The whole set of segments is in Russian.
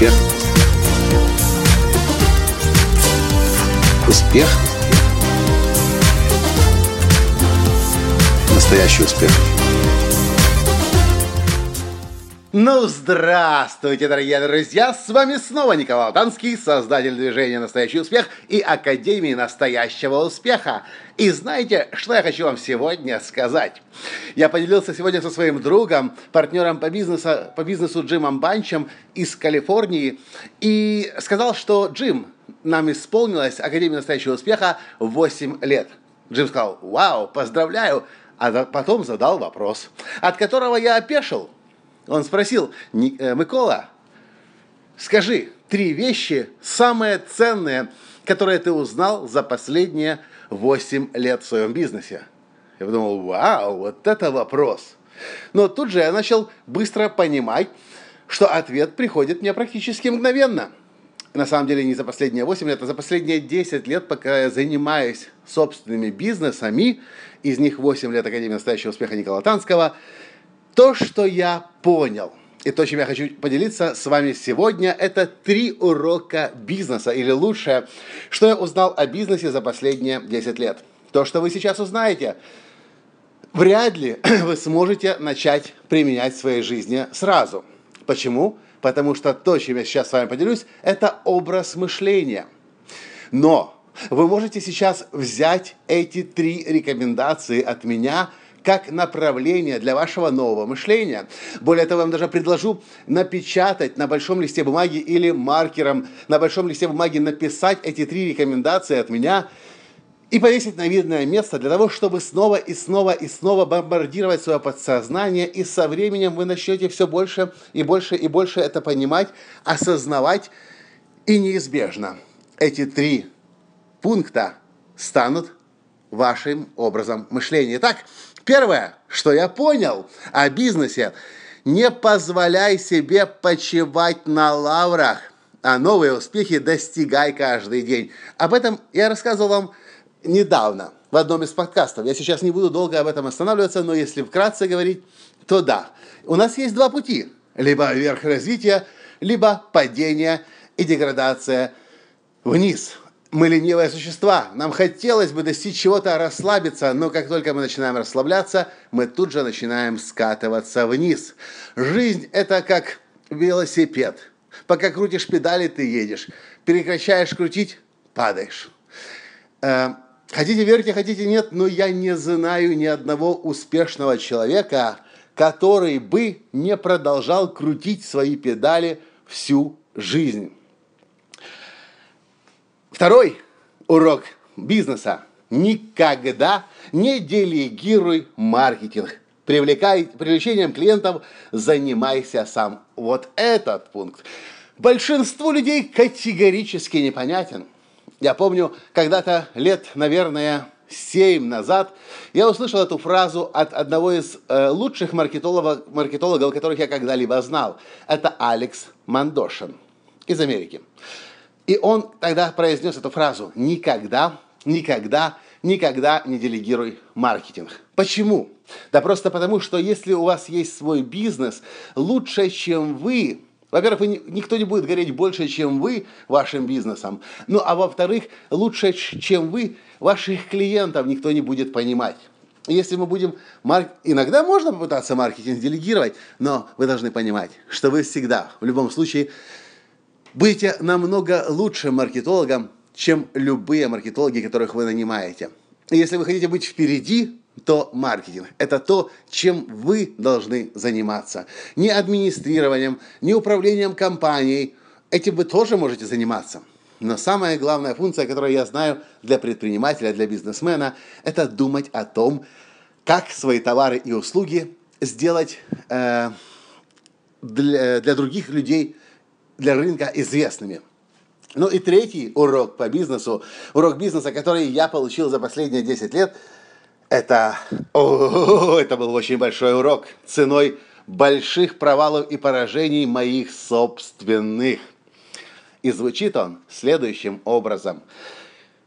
Успех. Успех. Настоящий успех. Ну, здравствуйте, дорогие друзья! С вами снова Николай Алтанский, создатель движения «Настоящий успех» и Академии настоящего успеха. И знаете, что я хочу вам сегодня сказать? Я поделился сегодня со своим другом, партнером по бизнесу, по бизнесу Джимом Банчем из Калифорнии, и сказал, что Джим, нам исполнилось Академия настоящего успеха 8 лет. Джим сказал, вау, поздравляю, а потом задал вопрос, от которого я опешил – он спросил, э, Микола, скажи три вещи самые ценные, которые ты узнал за последние 8 лет в своем бизнесе. Я подумал, вау, вот это вопрос. Но тут же я начал быстро понимать, что ответ приходит мне практически мгновенно. На самом деле не за последние 8 лет, а за последние 10 лет, пока я занимаюсь собственными бизнесами, из них 8 лет Академии настоящего успеха Никола Танского – то, что я понял, и то, чем я хочу поделиться с вами сегодня, это три урока бизнеса, или лучше, что я узнал о бизнесе за последние 10 лет. То, что вы сейчас узнаете, вряд ли вы сможете начать применять в своей жизни сразу. Почему? Потому что то, чем я сейчас с вами поделюсь, это образ мышления. Но вы можете сейчас взять эти три рекомендации от меня – как направление для вашего нового мышления. Более того, я вам даже предложу напечатать на большом листе бумаги или маркером на большом листе бумаги написать эти три рекомендации от меня и повесить на видное место для того, чтобы снова и снова и снова бомбардировать свое подсознание, и со временем вы начнете все больше и больше и больше это понимать, осознавать, и неизбежно эти три пункта станут вашим образом мышления. Итак, Первое, что я понял о бизнесе, не позволяй себе почивать на лаврах, а новые успехи достигай каждый день. Об этом я рассказывал вам недавно в одном из подкастов. Я сейчас не буду долго об этом останавливаться, но если вкратце говорить, то да. У нас есть два пути. Либо вверх развития, либо падение и деградация вниз мы ленивые существа. Нам хотелось бы достичь чего-то, расслабиться, но как только мы начинаем расслабляться, мы тут же начинаем скатываться вниз. Жизнь – это как велосипед. Пока крутишь педали, ты едешь. Прекращаешь крутить – падаешь. Э, хотите верьте, хотите нет, но я не знаю ни одного успешного человека, который бы не продолжал крутить свои педали всю жизнь. Второй урок бизнеса. Никогда не делегируй маркетинг. Привлекай, привлечением клиентов занимайся сам. Вот этот пункт большинству людей категорически непонятен. Я помню, когда-то лет, наверное, семь назад я услышал эту фразу от одного из э, лучших маркетологов, маркетологов, которых я когда-либо знал. Это Алекс Мандошин из Америки. И он тогда произнес эту фразу «Никогда, никогда, никогда не делегируй маркетинг». Почему? Да просто потому, что если у вас есть свой бизнес, лучше, чем вы, во-первых, никто не будет гореть больше, чем вы вашим бизнесом. Ну, а во-вторых, лучше, чем вы, ваших клиентов никто не будет понимать. Если мы будем... Марк... Иногда можно попытаться маркетинг делегировать, но вы должны понимать, что вы всегда, в любом случае, будете намного лучшим маркетологом, чем любые маркетологи, которых вы нанимаете. если вы хотите быть впереди, то маркетинг – это то, чем вы должны заниматься. Не администрированием, не управлением компанией. Этим вы тоже можете заниматься. Но самая главная функция, которую я знаю для предпринимателя, для бизнесмена, это думать о том, как свои товары и услуги сделать э, для, для других людей для рынка известными. Ну и третий урок по бизнесу, урок бизнеса, который я получил за последние 10 лет, это, о, это был очень большой урок ценой больших провалов и поражений моих собственных. И звучит он следующим образом.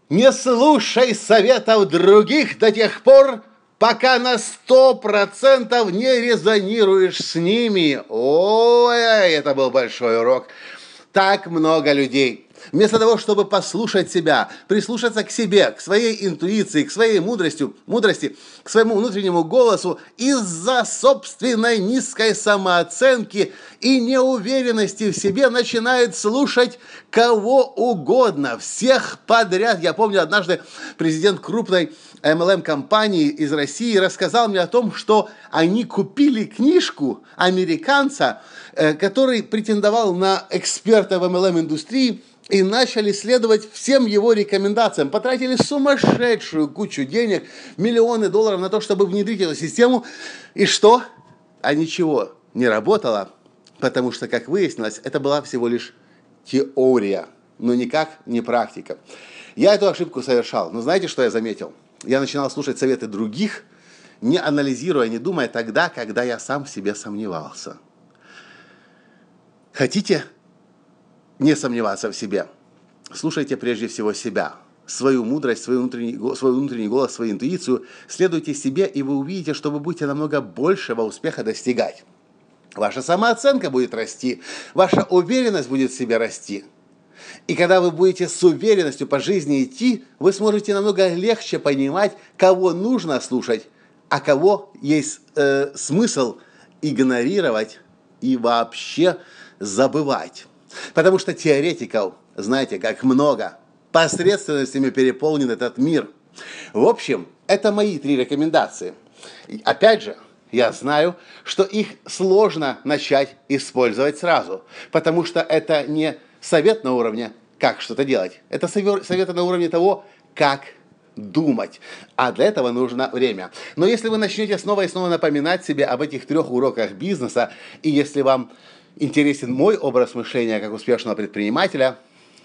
Не слушай советов других до тех пор, пока на сто процентов не резонируешь с ними. Ой, это был большой урок. так много людей. Вместо того, чтобы послушать себя, прислушаться к себе, к своей интуиции, к своей мудрости, мудрости, к своему внутреннему голосу, из-за собственной низкой самооценки и неуверенности в себе начинает слушать кого угодно, всех подряд. Я помню, однажды президент крупной MLM-компании из России рассказал мне о том, что они купили книжку американца, э, который претендовал на эксперта в MLM-индустрии, и начали следовать всем его рекомендациям. Потратили сумасшедшую кучу денег, миллионы долларов на то, чтобы внедрить эту систему. И что? А ничего не работало, потому что, как выяснилось, это была всего лишь теория, но никак не практика. Я эту ошибку совершал. Но знаете, что я заметил? Я начинал слушать советы других, не анализируя, не думая тогда, когда я сам в себе сомневался. Хотите не сомневаться в себе. Слушайте прежде всего себя, свою мудрость, свой внутренний, свой внутренний голос, свою интуицию. Следуйте себе, и вы увидите, что вы будете намного большего успеха достигать. Ваша самооценка будет расти, ваша уверенность будет в себе расти. И когда вы будете с уверенностью по жизни идти, вы сможете намного легче понимать, кого нужно слушать, а кого есть э, смысл игнорировать и вообще забывать. Потому что теоретиков, знаете, как много. Посредственностями переполнен этот мир. В общем, это мои три рекомендации. И опять же, я знаю, что их сложно начать использовать сразу, потому что это не совет на уровне как что-то делать. Это советы на уровне того, как думать. А для этого нужно время. Но если вы начнете снова и снова напоминать себе об этих трех уроках бизнеса, и если вам интересен мой образ мышления как успешного предпринимателя,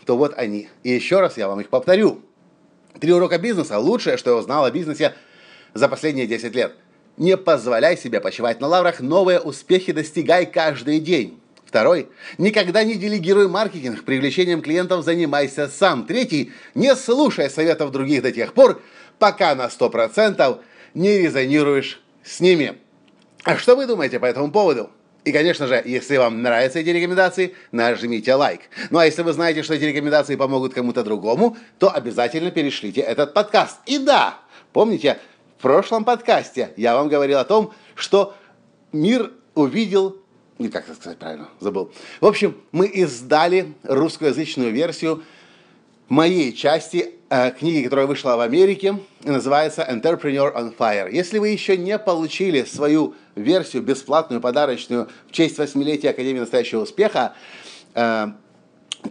то вот они. И еще раз я вам их повторю. Три урока бизнеса – лучшее, что я узнал о бизнесе за последние 10 лет. Не позволяй себе почивать на лаврах, новые успехи достигай каждый день. Второй. Никогда не делегируй маркетинг. Привлечением клиентов занимайся сам. Третий. Не слушай советов других до тех пор, пока на 100% не резонируешь с ними. А что вы думаете по этому поводу? И, конечно же, если вам нравятся эти рекомендации, нажмите лайк. Ну а если вы знаете, что эти рекомендации помогут кому-то другому, то обязательно перешлите этот подкаст. И да, помните, в прошлом подкасте я вам говорил о том, что мир увидел не как это сказать правильно, забыл. В общем, мы издали русскоязычную версию моей части э, книги, которая вышла в Америке, называется Entrepreneur on Fire. Если вы еще не получили свою версию бесплатную, подарочную в честь восьмилетия Академии настоящего успеха, э,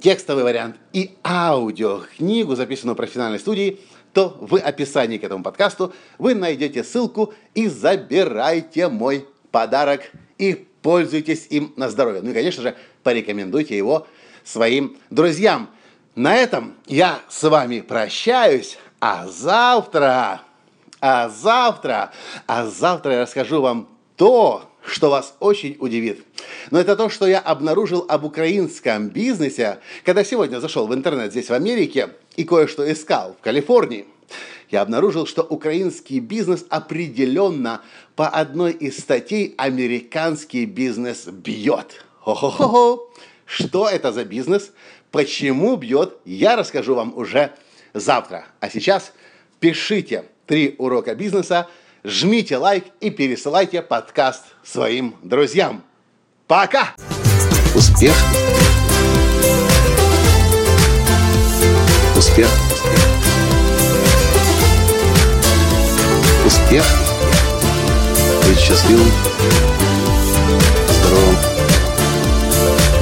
текстовый вариант и аудиокнигу, записанную в профессиональной студии, то в описании к этому подкасту вы найдете ссылку и забирайте мой подарок и пользуйтесь им на здоровье. Ну и, конечно же, порекомендуйте его своим друзьям. На этом я с вами прощаюсь, а завтра, а завтра, а завтра я расскажу вам то, что вас очень удивит. Но это то, что я обнаружил об украинском бизнесе, когда сегодня зашел в интернет здесь в Америке и кое-что искал в Калифорнии. Я обнаружил, что украинский бизнес определенно по одной из статей американский бизнес бьет. Хо-хо-хо! Что это за бизнес? Почему бьет, я расскажу вам уже завтра. А сейчас пишите три урока бизнеса, жмите лайк и пересылайте подкаст своим друзьям. Пока! Успех! Успех! Успех! Быть счастливым,